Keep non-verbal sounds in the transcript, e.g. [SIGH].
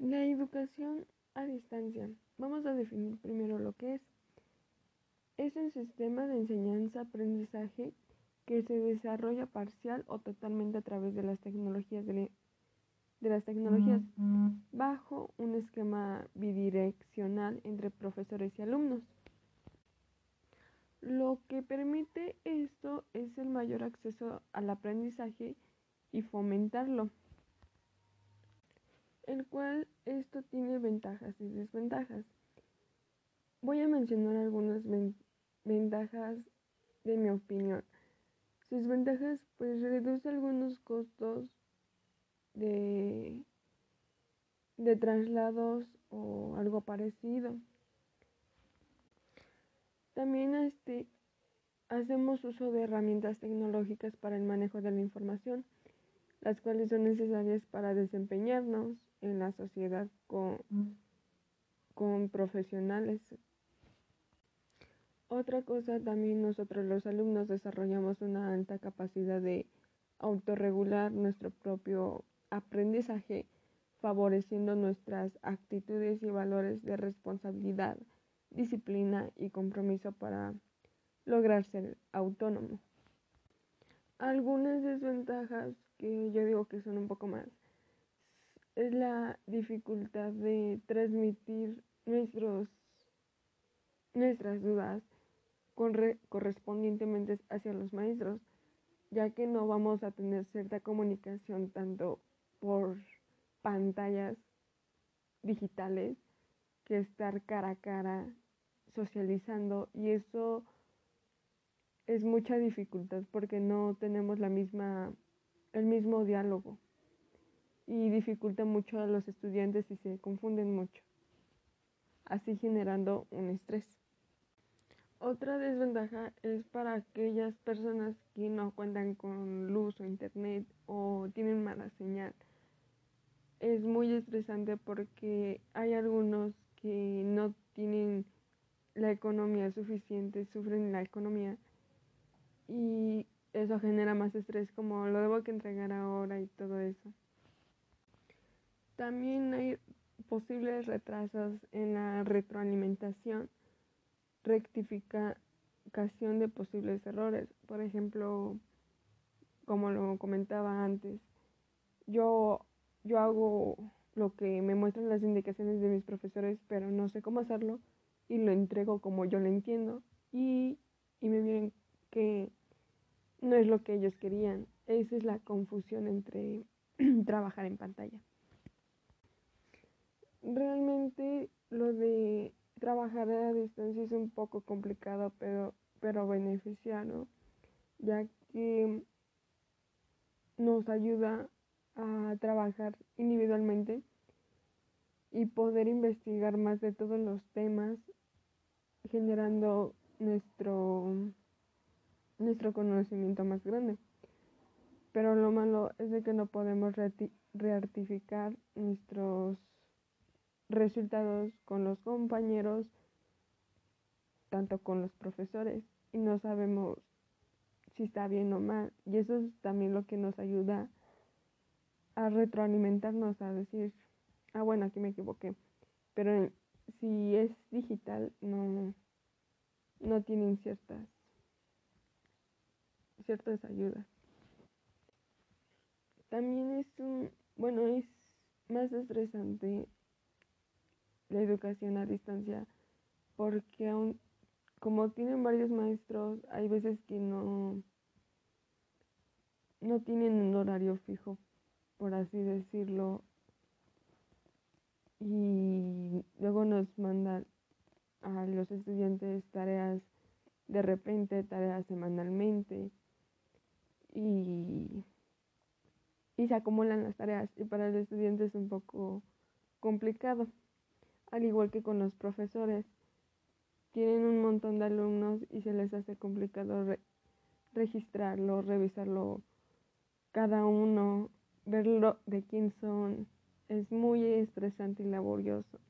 La educación a distancia. Vamos a definir primero lo que es. Es un sistema de enseñanza-aprendizaje que se desarrolla parcial o totalmente a través de las tecnologías de, las tecnologías bajo un esquema bidireccional entre profesores y alumnos. Lo que permite esto es el mayor acceso al aprendizaje y fomentarlo, el cual esto tiene ventajas y desventajas. Voy a mencionar algunas ventajas de mi opinión. Sus ventajas pues reduce algunos costos de, de traslados o algo parecido. También este, hacemos uso de herramientas tecnológicas para el manejo de la información, las cuales son necesarias para desempeñarnos en la sociedad con, con profesionales. Otra cosa también nosotros los alumnos desarrollamos una alta capacidad de autorregular nuestro propio aprendizaje, favoreciendo nuestras actitudes y valores de responsabilidad disciplina y compromiso para lograr ser autónomo. Algunas desventajas que yo digo que son un poco más es la dificultad de transmitir nuestros, nuestras dudas correspondientemente hacia los maestros, ya que no vamos a tener cierta comunicación tanto por pantallas digitales que estar cara a cara socializando y eso es mucha dificultad porque no tenemos la misma el mismo diálogo y dificulta mucho a los estudiantes y se confunden mucho, así generando un estrés. Otra desventaja es para aquellas personas que no cuentan con luz o internet o tienen mala señal. Es muy estresante porque hay algunos que no tienen la economía suficiente, sufren la economía y eso genera más estrés como lo debo que entregar ahora y todo eso. También hay posibles retrasos en la retroalimentación, rectificación de posibles errores. Por ejemplo, como lo comentaba antes, yo, yo hago lo que me muestran las indicaciones de mis profesores, pero no sé cómo hacerlo y lo entrego como yo lo entiendo y, me vienen que no es lo que ellos querían. Esa es la confusión entre [CLEARS THROAT] trabajar en pantalla. Realmente lo de trabajar a distancia es un poco complicado, pero, pero beneficiado, ya que nos ayuda a trabajar individualmente y poder investigar más de todos los temas generando nuestro, nuestro conocimiento más grande. Pero lo malo es de que no podemos reartificar nuestros resultados con los compañeros, tanto con los profesores, y no sabemos si está bien o mal. Y eso es también lo que nos ayuda a retroalimentarnos, a decir, ah, bueno, aquí me equivoqué. Pero si es digital, no, no tienen ciertas, ciertas ayudas. También es un, bueno, es más estresante la educación a distancia porque aún, como tienen varios maestros, hay veces que no, no tienen un horario fijo, por así decirlo, y luego nos mandan a los estudiantes tareas de repente, tareas semanalmente y, y se acumulan las tareas y para el estudiante es un poco complicado, al igual que con los profesores. Tienen un montón de alumnos y se les hace complicado registrarlo, revisarlo cada uno, verlo de quién son, es muy estresante y laborioso.